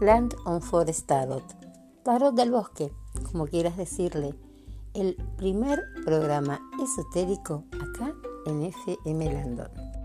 Land on Forest Tarot. Tarot del bosque, como quieras decirle. El primer programa esotérico acá en FM Landon.